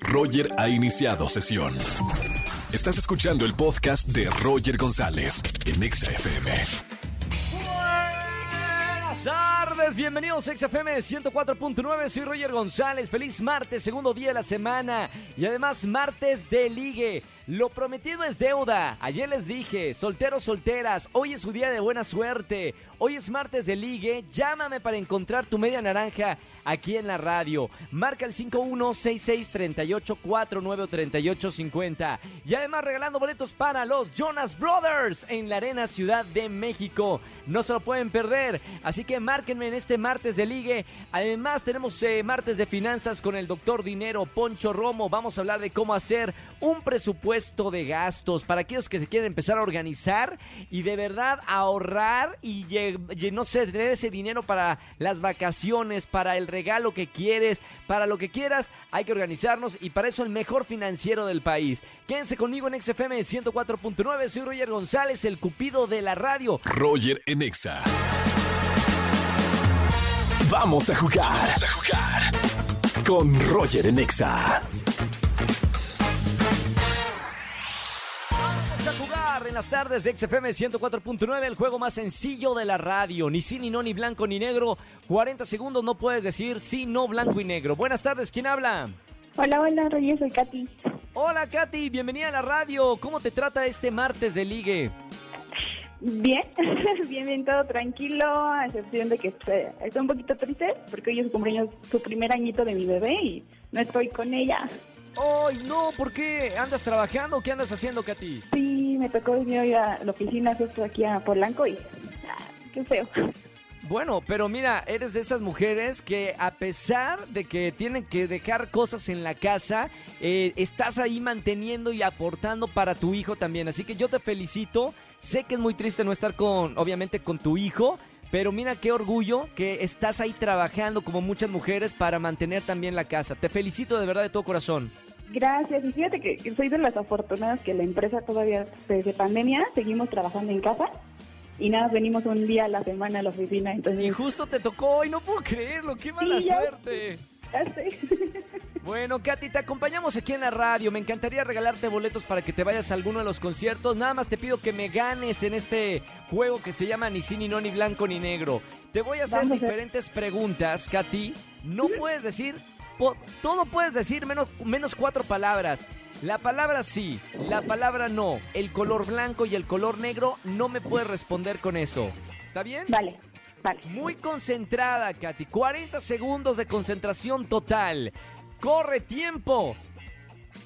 Roger ha iniciado sesión. Estás escuchando el podcast de Roger González en Exa FM. Buenas tardes, bienvenidos a XFM 104.9, soy Roger González, feliz martes, segundo día de la semana y además martes de ligue. Lo prometido es deuda, ayer les dije, solteros, solteras, hoy es su día de buena suerte, hoy es martes de ligue, llámame para encontrar tu media naranja aquí en la radio. Marca el 516638493850 y además regalando boletos para los Jonas Brothers en la Arena Ciudad de México. No se lo pueden perder, así que márquenme en este martes de ligue. Además tenemos eh, martes de finanzas con el doctor Dinero Poncho Romo. Vamos a hablar de cómo hacer un presupuesto de gastos para aquellos que se quieren empezar a organizar y de verdad ahorrar y, y no sé, tener ese dinero para las vacaciones, para el regalo que quieres, para lo que quieras, hay que organizarnos y para eso el mejor financiero del país. Quédense conmigo en XFM 104.9, soy Roger González, el cupido de la radio. Roger en Exa. Vamos a jugar. Vamos a jugar. Con Roger en Exa. Las tardes de XFM 104.9, el juego más sencillo de la radio. Ni sí, ni no, ni blanco, ni negro. 40 segundos no puedes decir sí, no, blanco y negro. Buenas tardes, ¿quién habla? Hola, hola, Roger, soy Katy. Hola, Katy, bienvenida a la radio. ¿Cómo te trata este martes de ligue? Bien, bien, bien, todo tranquilo, a excepción de que eh, estoy un poquito triste porque hoy es su cumpleaños, su primer añito de mi bebé y no estoy con ella. ¡Ay, no! ¿Por qué? ¿Andas trabajando? ¿Qué andas haciendo, Katy? Sí, me tocó venir hoy a la oficina aquí a Polanco y... ah, qué feo. Bueno, pero mira, eres de esas mujeres que a pesar de que tienen que dejar cosas en la casa, eh, estás ahí manteniendo y aportando para tu hijo también. Así que yo te felicito. Sé que es muy triste no estar con, obviamente, con tu hijo. Pero mira qué orgullo que estás ahí trabajando como muchas mujeres para mantener también la casa. Te felicito de verdad de todo corazón. Gracias, y fíjate que soy de las afortunadas que la empresa todavía desde pandemia seguimos trabajando en casa y nada, venimos un día a la semana a la oficina, entonces... Y justo te tocó hoy, no puedo creerlo, qué mala Sí, ya suerte. Ya sé. Bueno, Katy, te acompañamos aquí en la radio. Me encantaría regalarte boletos para que te vayas a alguno de los conciertos. Nada más te pido que me ganes en este juego que se llama Ni sí, ni no, ni blanco, ni negro. Te voy a hacer Vamos a ver. diferentes preguntas, Katy. No puedes decir, po- todo puedes decir menos, menos cuatro palabras. La palabra sí, la palabra no, el color blanco y el color negro no me puedes responder con eso. ¿Está bien? Vale, vale. Muy concentrada, Katy. 40 segundos de concentración total. Corre tiempo.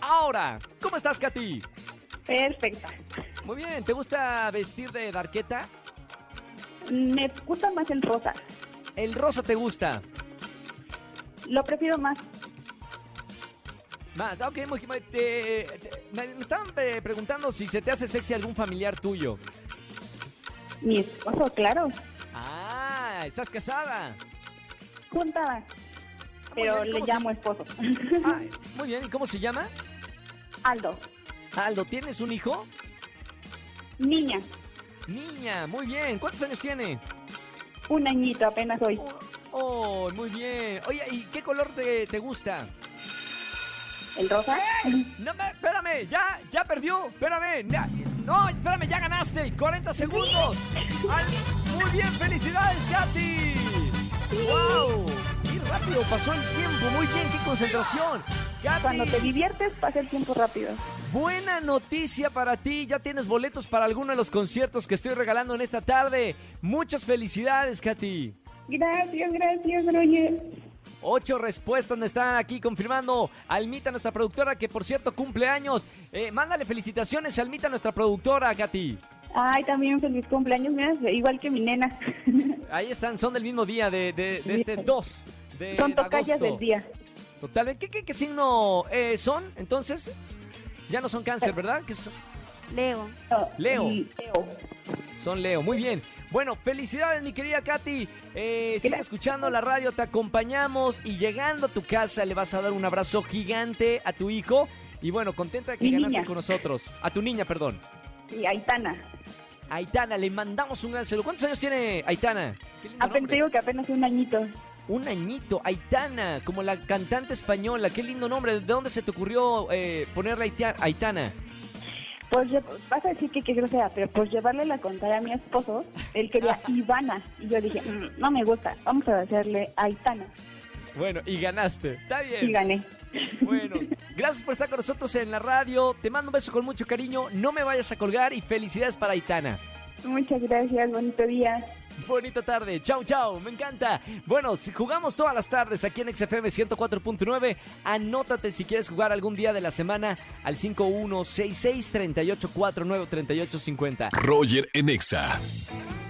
Ahora, ¿cómo estás, Katy? Perfecta. Muy bien, ¿te gusta vestir de darqueta? Me gusta más el rosa. ¿El rosa te gusta? Lo prefiero más. Más, ok, muy, muy- te- te- me estaban preguntando si se te hace sexy algún familiar tuyo. Mi esposo, claro. Ah, ¿estás casada? Juntada. Muy Pero bien, le ¿cómo llamo se- esposo. Ah, muy bien, ¿y cómo se llama? Aldo. Aldo, ¿tienes un hijo? Niña. Niña, muy bien. ¿Cuántos años tiene? Un añito apenas hoy. Oh, muy bien. Oye, ¿y qué color te, te gusta? ¿El rosa? No, me, espérame, ya, ya perdió, espérame. ya- no, espérame, ya ganaste. 40 segundos. Al- muy bien, felicidades, Katy. ¡Wow! Qué rápido pasó el tiempo. Muy bien, qué concentración. Katy, Cuando te diviertes pasa el tiempo rápido. buena noticia para ti. Ya tienes boletos para alguno de los conciertos que estoy regalando en esta tarde. Muchas felicidades, Katy. Gracias, gracias, Roger. Ocho respuestas me están aquí confirmando. Almita, nuestra productora, que por cierto cumple años. Eh, mándale felicitaciones, Almita, nuestra productora, Katy. Ay, también feliz cumpleaños, mira, igual que mi nena. Ahí están, son del mismo día, de, de- de este 2 de Son tocallas del día. Totalmente. ¿Qué, qué, qué signo eh, son? Entonces, ya no son cáncer, ¿verdad? ¿Qué son? Leo. Leo. Leo. Son Leo, muy bien. Bueno, felicidades, mi querida Katy. Eh, sigue escuchando la radio, te acompañamos y llegando a tu casa le vas a dar un abrazo gigante a tu hijo. Y bueno, contenta de que Mi ganaste niña. con nosotros. A tu niña, perdón. Y Aitana. Aitana, le mandamos un gran saludo. ¿Cuántos años tiene Aitana? Qué lindo Apenas nombre. digo que apenas un añito. Un añito, Aitana, como la cantante española. Qué lindo nombre. ¿De dónde se te ocurrió eh, ponerle Aitana? Pues vas a decir que qué grosera, pero pues llevarle la contraria a mi esposo, él quería Ivana. Y yo dije, "Mm, no me gusta, vamos a hacerle Aitana. Bueno, y ganaste. Está bien. Y gané. Bueno, gracias por estar con nosotros en la radio. Te mando un beso con mucho cariño. No me vayas a colgar y felicidades para Aitana. Muchas gracias, bonito día. Bonita tarde, chau chau, me encanta. Bueno, si jugamos todas las tardes aquí en XFM 104.9, anótate si quieres jugar algún día de la semana al 5166-3849-3850. Roger en Exa.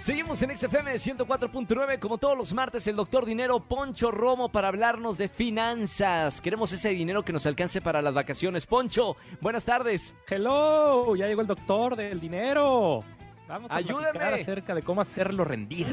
Seguimos en XFM 104.9, como todos los martes, el doctor Dinero Poncho Romo para hablarnos de finanzas. Queremos ese dinero que nos alcance para las vacaciones. Poncho, buenas tardes. Hello, ya llegó el doctor del dinero. Vamos a Ayúdame. platicar acerca de cómo hacerlo rendir.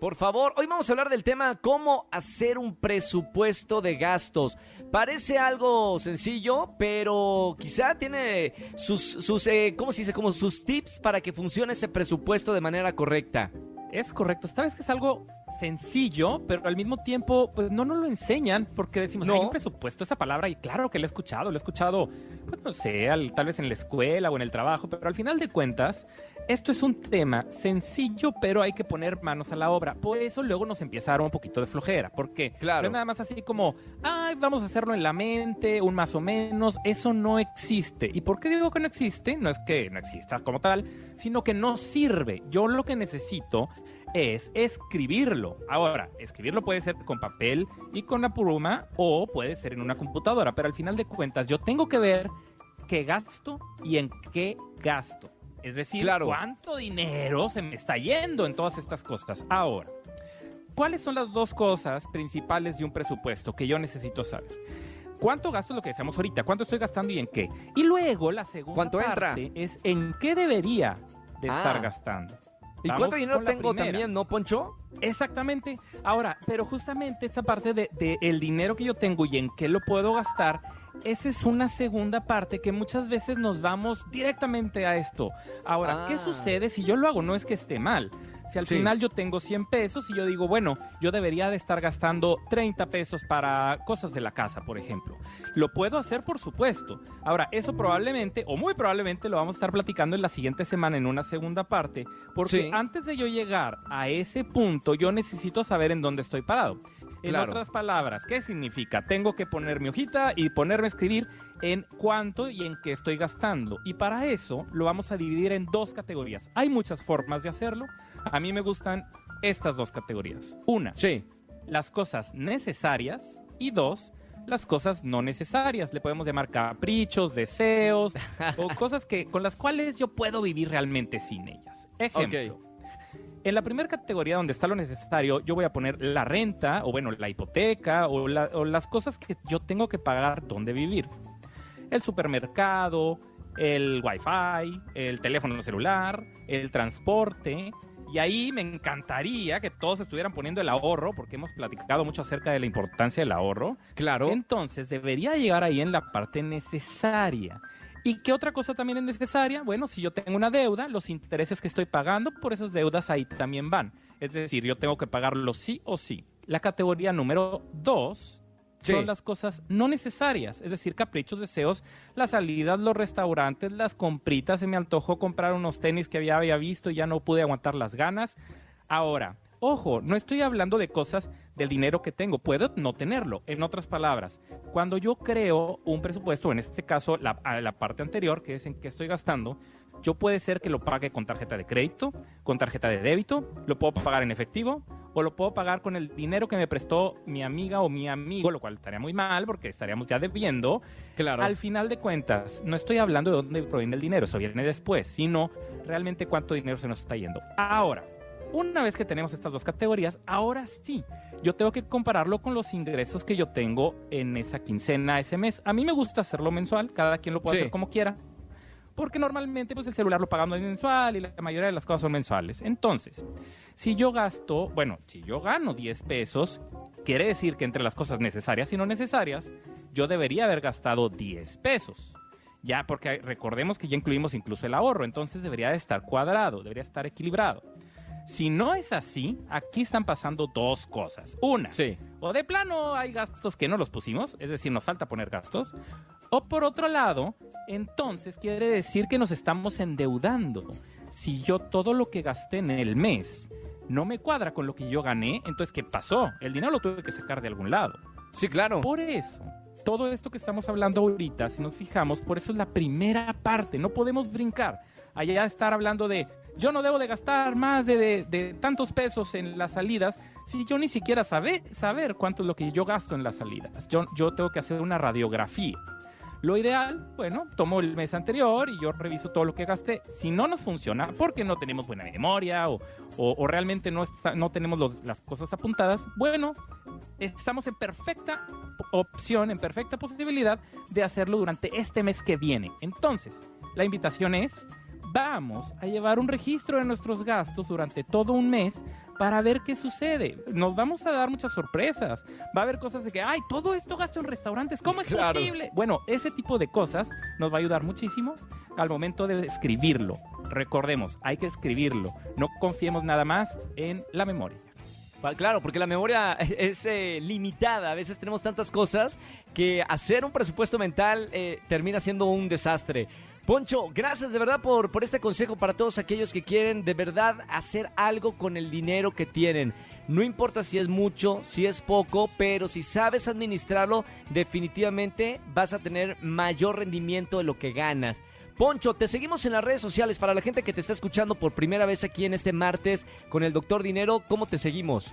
Por favor, hoy vamos a hablar del tema cómo hacer un presupuesto de gastos. Parece algo sencillo, pero quizá tiene sus, sus eh, ¿cómo se dice? Como sus tips para que funcione ese presupuesto de manera correcta. Es correcto, sabes que es algo sencillo, pero al mismo tiempo, pues no nos lo enseñan porque decimos, No. hay un presupuesto, esa palabra, y claro que lo he escuchado, lo he escuchado, pues no sé, al- tal vez en la escuela o en el trabajo, pero al final de cuentas, esto es un tema sencillo, pero hay que poner manos a la obra. Por eso luego nos empieza a dar un poquito de flojera, porque Claro. no es nada más así como, ay, vamos a hacerlo en la mente, un más o menos, eso no existe. ¿Y por qué digo que no existe? No es que no exista como tal, sino que no sirve. Yo lo que necesito es escribirlo. Ahora, escribirlo puede ser con papel y con una pluma o puede ser en una computadora, pero al final de cuentas yo tengo que ver qué gasto y en qué gasto. Es decir, Claro. cuánto dinero se me está yendo en todas estas cosas. Ahora, ¿cuáles son las dos cosas principales de un presupuesto que yo necesito saber? ¿Cuánto gasto lo que decíamos ahorita? ¿Cuánto estoy gastando y en qué? Y luego la segunda ¿Cuánto entra? parte es en qué debería de Ah. estar gastando. ¿Y cuánto dinero tengo primera. también, no, Poncho? Exactamente. Ahora, pero justamente esta parte de, de el dinero que yo tengo y en qué lo puedo gastar, esa es una segunda parte que muchas veces nos vamos directamente a esto. Ahora, Ah. ¿qué sucede si yo lo hago? No es que esté mal. Si al Sí. final yo tengo 100 pesos y yo digo, bueno, yo debería de estar gastando 30 pesos para cosas de la casa, por ejemplo. Lo puedo hacer, por supuesto. Ahora, eso probablemente, o muy probablemente, lo vamos a estar platicando en la siguiente semana en una segunda parte, porque Sí. antes de yo llegar a ese punto, yo necesito saber en dónde estoy parado. En Claro. otras palabras, ¿qué significa? Tengo que poner mi hojita y ponerme a escribir en cuánto y en qué estoy gastando. Y para eso lo vamos a dividir en dos categorías. Hay muchas formas de hacerlo. A mí me gustan estas dos categorías. Una, Sí. las cosas necesarias y dos, las cosas no necesarias. Le podemos llamar caprichos, deseos o cosas que, con las cuales yo puedo vivir realmente sin ellas. Ejemplo. En la primera categoría donde está lo necesario, yo voy a poner la renta, o bueno, la hipoteca, o, la- o las cosas que yo tengo que pagar donde vivir. El supermercado, el wifi, el teléfono celular, el transporte. Y ahí me encantaría que todos estuvieran poniendo el ahorro, porque hemos platicado mucho acerca de la importancia del ahorro. Claro. Entonces debería llegar ahí en la parte necesaria. ¿Y qué otra cosa también es necesaria? Bueno, si yo tengo una deuda, los intereses que estoy pagando por esas deudas ahí también van. Es decir, yo tengo que pagarlo sí o sí. La categoría número dos Sí. son las cosas no necesarias, es decir, caprichos, deseos, las salidas, los restaurantes, las compritas, se me antojó comprar unos tenis que había, había visto y ya no pude aguantar las ganas. Ahora, ojo, no estoy hablando de cosas del dinero que tengo, puedo no tenerlo. En otras palabras, cuando yo creo un presupuesto, en este caso la, la parte anterior, que es en qué estoy gastando, yo puede ser que lo pague con tarjeta de crédito, con tarjeta de débito, lo puedo pagar en efectivo o lo puedo pagar con el dinero que me prestó mi amiga o mi amigo, lo cual estaría muy mal porque estaríamos ya debiendo. Claro. Al final de cuentas, no estoy hablando de dónde proviene el dinero, eso viene después, sino realmente cuánto dinero se nos está yendo. Ahora, una vez que tenemos estas dos categorías, ahora sí, yo tengo que compararlo con los ingresos que yo tengo en esa quincena, ese mes. A mí me gusta hacerlo mensual, cada quien lo puede Sí. hacer como quiera. Porque normalmente pues el celular lo pagamos mensual y la mayoría de las cosas son mensuales. Entonces, si yo gasto, bueno, si yo gano 10 pesos, quiere decir que entre las cosas necesarias y no necesarias, yo debería haber gastado 10 pesos. Ya, porque recordemos que ya incluimos incluso el ahorro, entonces debería de estar cuadrado, debería estar equilibrado. Si no es así, aquí están pasando dos cosas. Una, Sí. o de plano hay gastos que no los pusimos, es decir, nos falta poner gastos. O por otro lado, entonces quiere decir que nos estamos endeudando. Si yo todo lo que gasté en el mes no me cuadra con lo que yo gané, entonces ¿qué pasó? El dinero lo tuve que sacar de algún lado. Sí, claro. Por eso, todo esto que estamos hablando ahorita, si nos fijamos, por eso es la primera parte, no podemos brincar. Allá estar hablando de, yo no debo de gastar más de, tantos pesos en las salidas, si yo ni siquiera sabe, saber cuánto es lo que yo gasto en las salidas. Yo, yo tengo que hacer una radiografía. Lo ideal, bueno, tomo el mes anterior y yo reviso todo lo que gasté. Si no nos funciona, porque no tenemos buena memoria o, o- o realmente no, está- no tenemos los- las cosas apuntadas, bueno, estamos en perfecta opción, en perfecta posibilidad de hacerlo durante este mes que viene. Entonces, la invitación es, vamos a llevar un registro de nuestros gastos durante todo un mes para ver qué sucede. Nos vamos a dar muchas sorpresas. Va a haber cosas de que, ay, todo esto gasto en restaurantes, ¿cómo es Claro. posible? Bueno, ese tipo de cosas nos va a ayudar muchísimo al momento de escribirlo. Recordemos, hay que escribirlo. No confiemos nada más en la memoria. Claro, porque la memoria es eh, limitada. A veces tenemos tantas cosas que hacer un presupuesto mental eh, termina siendo un desastre. Poncho, gracias de verdad por, por este consejo para todos aquellos que quieren de verdad hacer algo con el dinero que tienen. No importa si es mucho, si es poco, pero si sabes administrarlo, definitivamente vas a tener mayor rendimiento de lo que ganas. Poncho, te seguimos en las redes sociales para la gente que te está escuchando por primera vez aquí en este martes con el Doctor Dinero. ¿Cómo te seguimos?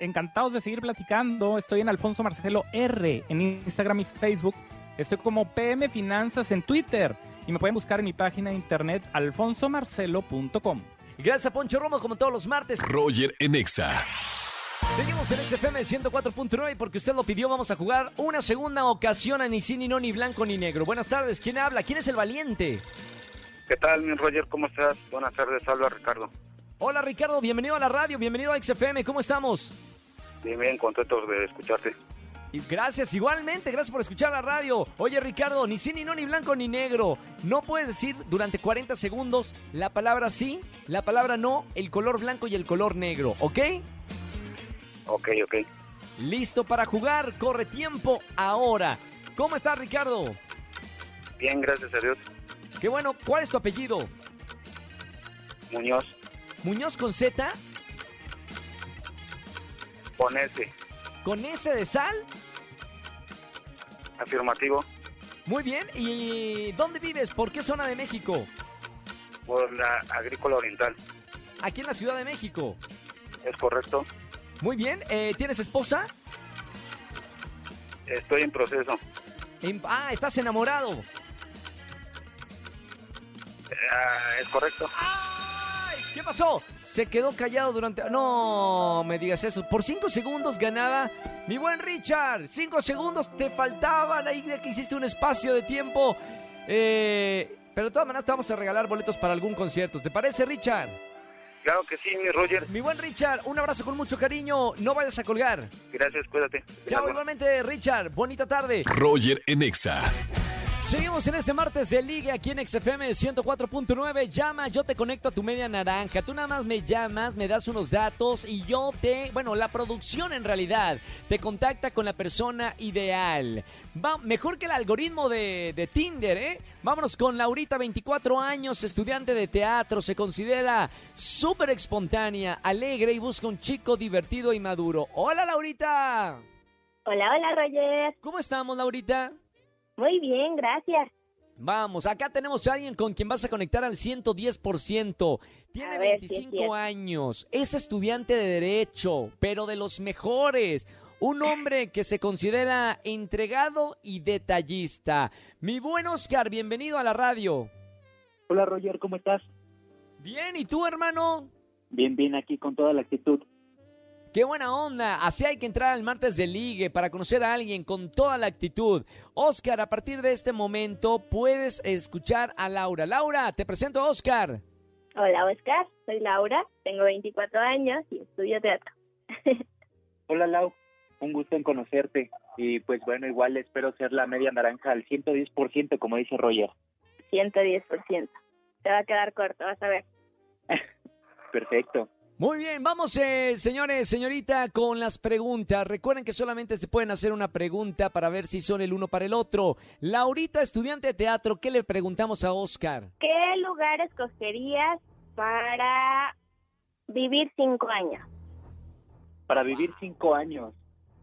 encantados de seguir platicando. Estoy en Alfonso Marcelo R en Instagram y Facebook. Estoy como PM Finanzas en Twitter. Y me pueden buscar en mi página de internet alfonsomarcelo.com. Gracias a Poncho Romo como todos los martes. Roger en Exa. Seguimos en XFM 104.9 y porque usted lo pidió vamos a jugar una segunda ocasión a ni sí, ni no, ni blanco, ni negro. Buenas tardes, ¿quién habla? ¿Quién es el valiente? ¿Qué tal, mi Roger? ¿Cómo estás? Buenas tardes, habla Ricardo. Hola Ricardo, bienvenido a la radio, bienvenido a XFM, ¿cómo estamos? Bien, bien, contentos de escucharte. Y gracias, igualmente, gracias por escuchar la radio. Oye Ricardo, ni sí, ni no, ni blanco, ni negro. No puedes decir durante 40 segundos la palabra sí, la palabra no, el color blanco y el color negro, ¿ok? Ok, ok. Listo para jugar, corre tiempo ahora. ¿Cómo estás Ricardo? Bien, gracias a Dios. Qué bueno, ¿cuál es tu apellido? Muñoz, Muñoz con Z, ponete. Con S de sal. Afirmativo, Muy bien, ¿y dónde vives? ¿Por qué zona de México? por la agrícola oriental. Aquí en la Ciudad de México. ¿Es correcto? Muy bien, eh, ¿tienes esposa? Estoy en proceso. En- ah, estás enamorado. Ah, ¿Es correcto? ¡Ay! ¿Qué pasó? Se quedó callado durante... No me digas eso. Por cinco segundos ganaba mi buen Richard. Cinco segundos te faltaban ahí de que hiciste un espacio de tiempo. Eh, pero de todas maneras te vamos a regalar boletos para algún concierto. ¿Te parece, Richard? Claro que sí, mi Roger. Mi buen Richard, un abrazo con mucho cariño. No vayas a colgar. Gracias, cuídate. Chao, igualmente, Richard. Bonita tarde. Roger en Exa. Seguimos en este martes de Liga aquí en XFM 104.9. Llama, yo te conecto a tu media naranja. Tú nada más me llamas, me das unos datos y yo te. Bueno, la producción en realidad te contacta con la persona ideal. Va, mejor que el algoritmo de, de Tinder, ¿eh? Vámonos con Laurita, 24 años, estudiante de teatro. Se considera súper espontánea, alegre y busca un chico divertido y maduro. Hola, Laurita. Hola, hola, Roger. ¿Cómo estamos, Laurita? Muy bien, gracias. Vamos, acá tenemos a alguien con quien vas a conectar al 110%. Tiene ver si es 25 cierto. años, es estudiante de Derecho, pero de los mejores. Un hombre que se considera entregado y detallista. Mi buen Oscar, bienvenido a la radio. Hola Roger, ¿cómo estás? Bien, ¿y tú, hermano? Bien, bien, aquí con toda la actitud. Qué buena onda. Así hay que entrar al martes de ligue para conocer a alguien con toda la actitud. Oscar, a partir de este momento puedes escuchar a Laura. Laura, te presento a Oscar. Hola, Oscar. Soy Laura, tengo 24 años y estudio teatro. Hola Lau, un gusto en conocerte. Y pues bueno, igual espero ser la media naranja al 110%, como dice Roger. 110%. Te va a quedar corto, vas a ver. Perfecto. Muy bien, vamos, eh, señores, señorita, con las preguntas. Recuerden que solamente se pueden hacer una pregunta para ver si son el uno para el otro. Laurita, estudiante de teatro, ¿qué le preguntamos a Oscar? ¿Qué lugar escogerías para vivir cinco años? Para vivir cinco años,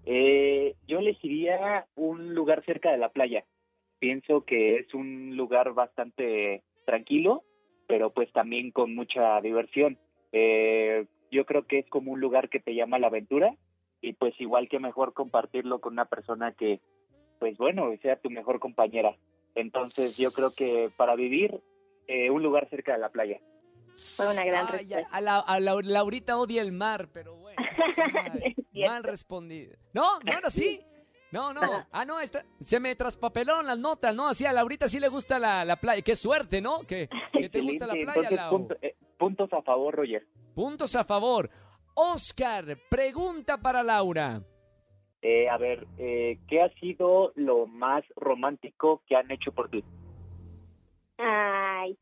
eh, yo elegiría un lugar cerca de la playa. Pienso que es un lugar bastante tranquilo, pero pues también con mucha diversión. Eh, yo creo que es como un lugar que te llama la aventura y pues igual que mejor compartirlo con una persona que, pues bueno, sea tu mejor compañera. Entonces yo creo que para vivir, eh, un lugar cerca de la playa. Fue una gran Ay, respuesta. a, la- a la- Laurita odia el mar, pero bueno. Mal respondido. No, no, no, sí. No, no. Ah, no, esta- se me traspapelaron las notas, ¿no? Así a Laurita sí le gusta la, la playa. Qué suerte, ¿no? Que, que te gusta la playa, Entonces, Lau. punto- eh, puntos a favor, Roger. Puntos a favor. Oscar, pregunta para Laura. Eh, a ver, eh, ¿qué ha sido lo más romántico que han hecho por ti? Ay,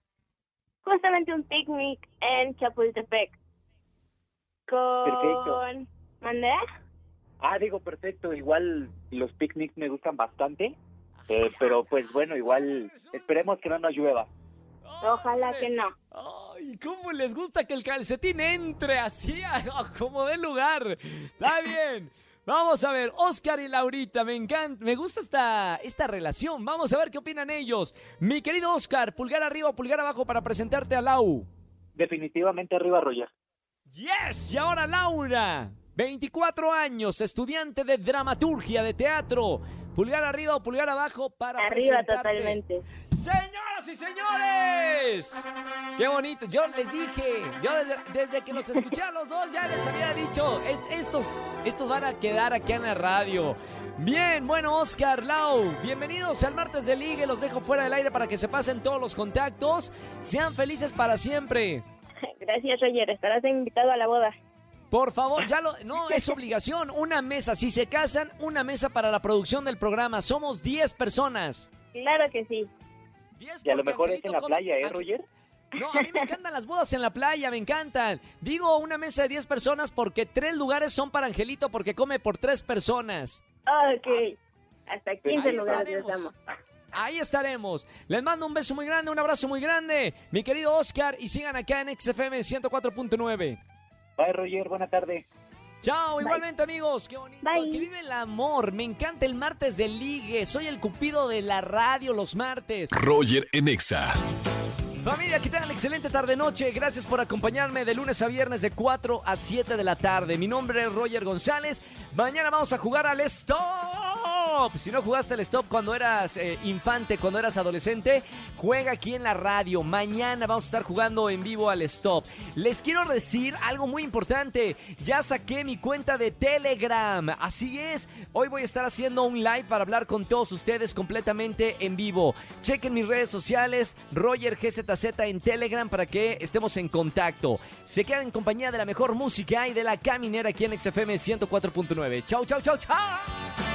justamente un picnic en Chapultepec. Con... Perfecto. ¿Mandé? Ah, digo, perfecto. Igual los picnics me gustan bastante, eh, pero pues bueno, igual esperemos que no nos llueva. Ojalá que no. Ay, ¿cómo les gusta que el calcetín entre así como de lugar? Está bien. Vamos a ver, Oscar y Laurita, me encanta, me gusta esta, esta relación. Vamos a ver qué opinan ellos. Mi querido Oscar, pulgar arriba o pulgar abajo para presentarte a Lau. Definitivamente arriba, Roger. Yes, y ahora Laura, 24 años, estudiante de dramaturgia de teatro. Pulgar arriba o pulgar abajo para Arriba presentarte. totalmente. Señoras y señores, qué bonito. Yo les dije, yo desde, desde que los escuché a los dos ya les había dicho, es- estos, estos van a quedar aquí en la radio. Bien, bueno, Oscar, Lau, bienvenidos al martes de Ligue. Los dejo fuera del aire para que se pasen todos los contactos. Sean felices para siempre. Gracias, Roger. Estarás invitado a la boda. Por favor, ya lo. No, es obligación. Una mesa. Si se casan, una mesa para la producción del programa. Somos 10 personas. Claro que sí. 10 Y a lo mejor es en la playa, ¿eh, Roger? No, a mí me encantan las bodas en la playa, me encantan. Digo una mesa de 10 personas porque tres lugares son para Angelito porque come por tres personas. Ok. Hasta 15 Ahí lugares estaremos. Ahí estaremos. Les mando un beso muy grande, un abrazo muy grande, mi querido Oscar, y sigan acá en XFM 104.9. Bye, Roger. Buena tarde. Chao, igualmente amigos, qué bonito. Bye. Que vive el amor, me encanta el martes de ligue, soy el cupido de la radio los martes. Roger en Exa. Familia, que tengan excelente tarde-noche. Gracias por acompañarme de lunes a viernes de 4 a 7 de la tarde. Mi nombre es Roger González. Mañana vamos a jugar al Si no jugaste al Stop cuando eras eh, infante, cuando eras adolescente, juega aquí en la radio. Mañana vamos a estar jugando en vivo al Stop. Les quiero decir algo muy importante. Ya saqué mi cuenta de Telegram. Así es. Hoy voy a estar haciendo un live para hablar con todos ustedes completamente en vivo. Chequen mis redes sociales, Roger GZZ en Telegram para que estemos en contacto. Se quedan en compañía de la mejor música y de la caminera aquí en XFM 104.9. Chau, chau, chau, chau.